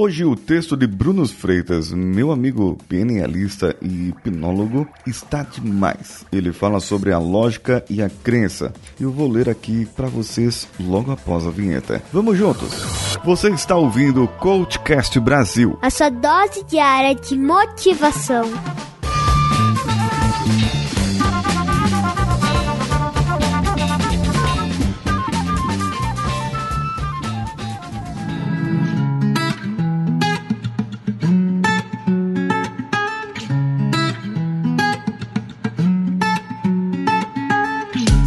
Hoje o texto de Bruno Freitas, meu amigo PNLista e hipnólogo, está demais. Ele fala sobre a lógica e a crença. Eu vou ler aqui para vocês logo após a vinheta. Vamos juntos! Você está ouvindo o Coachcast Brasil. A sua dose diária de motivação.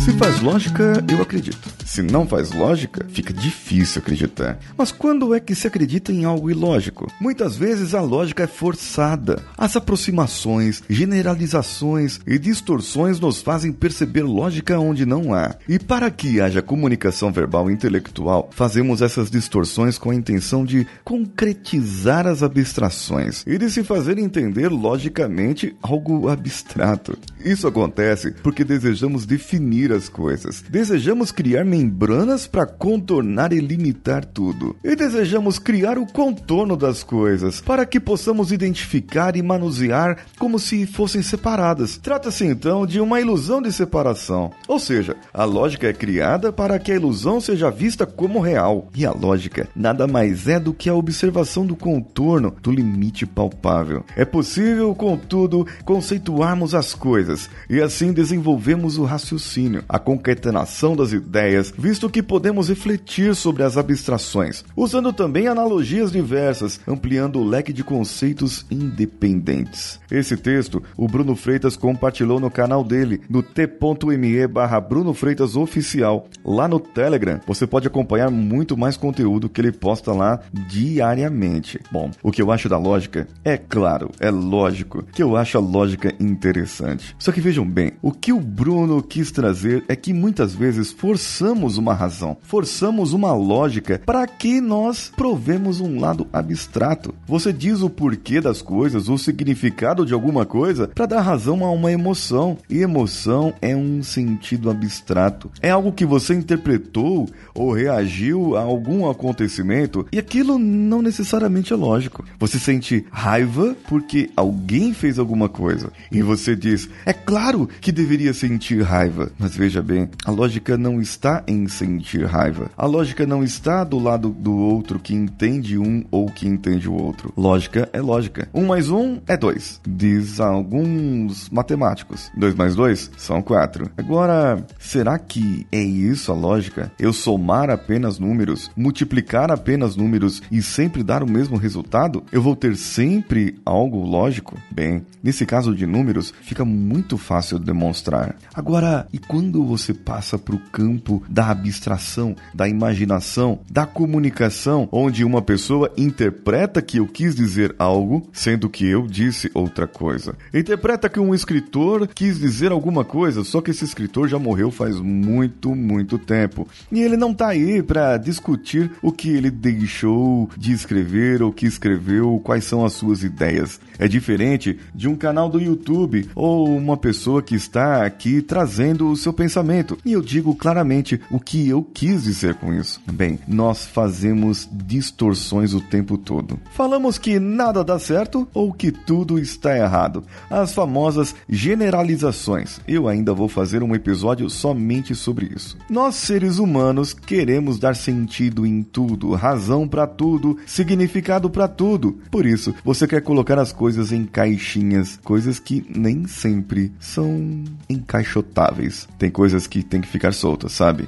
Se faz lógica, eu acredito. Se não faz lógica, fica difícil acreditar. Mas quando é que se acredita em algo ilógico? Muitas vezes a lógica é forçada. As aproximações, generalizações e distorções nos fazem perceber lógica onde não há. E para que haja comunicação verbal e intelectual, fazemos essas distorções com a intenção de concretizar as abstrações e de se fazer entender logicamente algo abstrato. Isso acontece porque desejamos definir as coisas, desejamos criar membranas para contornar e limitar tudo. E desejamos criar o contorno das coisas para que possamos identificar e manusear como se fossem separadas. Trata-se então de uma ilusão de separação. Ou seja, a lógica é criada para que a ilusão seja vista como real. E a lógica nada mais é do que a observação do contorno do limite palpável. É possível, contudo, conceituarmos as coisas e assim desenvolvemos o raciocínio, a concatenação das ideias visto que podemos refletir sobre as abstrações, usando também analogias diversas, ampliando o leque de conceitos independentes. Esse texto o Bruno Freitas compartilhou no canal dele, no t.me barra Bruno Freitas Oficial. Lá no Telegram, você pode acompanhar muito mais conteúdo que ele posta lá diariamente. Bom, o que eu acho da lógica é claro, é lógico, que eu acho a lógica interessante. Só que vejam bem, o que o Bruno quis trazer é que muitas vezes forçamos forçamos uma razão, forçamos uma lógica para que nós provemos um lado abstrato. Você diz o porquê das coisas, o significado de alguma coisa para dar razão a uma emoção. E emoção é um sentido abstrato. É algo que você interpretou ou reagiu a algum acontecimento e aquilo não necessariamente é lógico. Você sente raiva porque alguém fez alguma coisa e você diz: "É claro que deveria sentir raiva". Mas veja bem, a lógica não está em sentir raiva. A lógica não está do lado do outro que entende um ou que entende o outro. Lógica é lógica. Um mais um é dois, diz alguns matemáticos. Dois mais dois são quatro. Agora, será que é isso a lógica? Eu somar apenas números, multiplicar apenas números e sempre dar o mesmo resultado? Eu vou ter sempre algo lógico? Bem, nesse caso de números, fica muito fácil demonstrar. Agora, e quando você passa para o campo da abstração, da imaginação, da comunicação, onde uma pessoa interpreta que eu quis dizer algo, sendo que eu disse outra coisa. Interpreta que um escritor quis dizer alguma coisa, só que esse escritor já morreu faz muito, muito tempo. E ele não tá aí para discutir o que ele deixou de escrever ou que escreveu, quais são as suas ideias. É diferente de um canal do YouTube ou uma pessoa que está aqui trazendo o seu pensamento. E eu digo claramente o que eu quis dizer com isso? Bem, nós fazemos distorções o tempo todo. Falamos que nada dá certo ou que tudo está errado. As famosas generalizações. Eu ainda vou fazer um episódio somente sobre isso. Nós, seres humanos, queremos dar sentido em tudo, razão para tudo, significado para tudo. Por isso, você quer colocar as coisas em caixinhas, coisas que nem sempre são encaixotáveis. Tem coisas que tem que ficar soltas, sabe?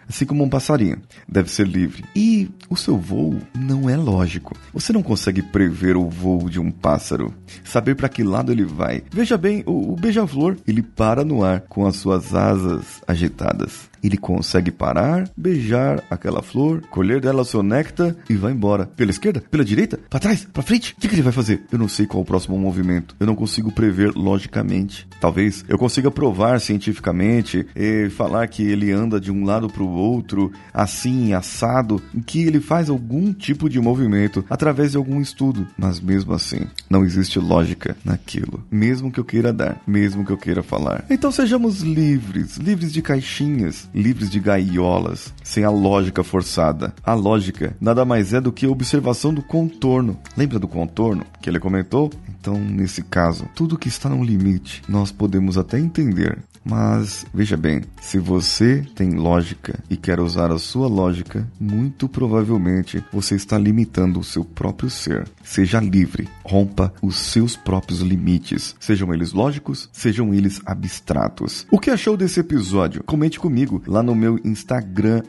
assim como um passarinho, deve ser livre. E o seu voo não é lógico. Você não consegue prever o voo de um pássaro, saber para que lado ele vai. Veja bem, o, o beija-flor, ele para no ar com as suas asas agitadas ele consegue parar, beijar aquela flor, colher dela seu néctar e vai embora. Pela esquerda? Pela direita? Para trás? Para frente? O que, que, ele vai fazer? Eu não sei qual o próximo movimento. Eu não consigo prever logicamente. Talvez eu consiga provar cientificamente e falar que ele anda de um lado para o outro, assim, assado, que ele faz algum tipo de movimento através de algum estudo. Mas mesmo assim, não existe lógica naquilo. Mesmo que eu queira dar, mesmo que eu queira falar. Então sejamos livres, livres de caixinhas livres de gaiolas, sem a lógica forçada. A lógica nada mais é do que a observação do contorno. Lembra do contorno que ele comentou? Então, nesse caso, tudo que está no limite, nós podemos até entender, mas veja bem, se você tem lógica e quer usar a sua lógica, muito provavelmente você está limitando o seu próprio ser. Seja livre, rompa os seus próprios limites, sejam eles lógicos, sejam eles abstratos. O que achou desse episódio? Comente comigo lá no meu Instagram,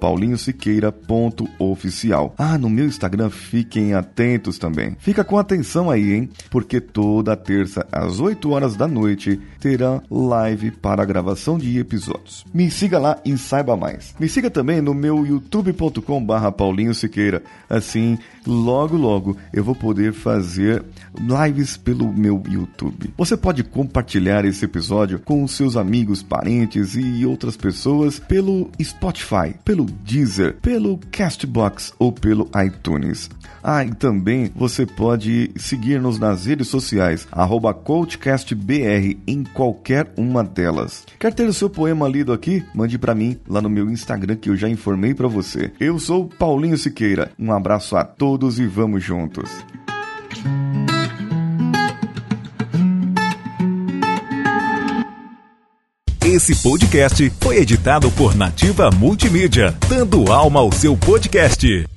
paulinhosiqueira.oficial. Ah, no meu Instagram fiquem atentos também. Fica com atenção aí, hein? Porque toda terça às 8 horas da noite terá live para a gravação de episódios. Me siga lá e saiba mais. Me siga também no meu youtube.com barra Paulinho Siqueira. Assim, logo logo eu vou poder fazer lives pelo meu YouTube. Você pode compartilhar esse episódio com seus amigos, parentes e outras pessoas pelo Spotify, pelo Deezer, pelo Castbox ou pelo iTunes. Ah, e também você pode seguir-nos nas redes sociais, arroba CoachCastBR em qualquer uma delas. Quer ter o seu poema lido aqui? Mande para mim lá no meu Instagram que eu já informei para você. Eu sou Paulinho Siqueira. Um abraço a todos e vamos juntos. Esse podcast foi editado por Nativa Multimídia, dando alma ao seu podcast.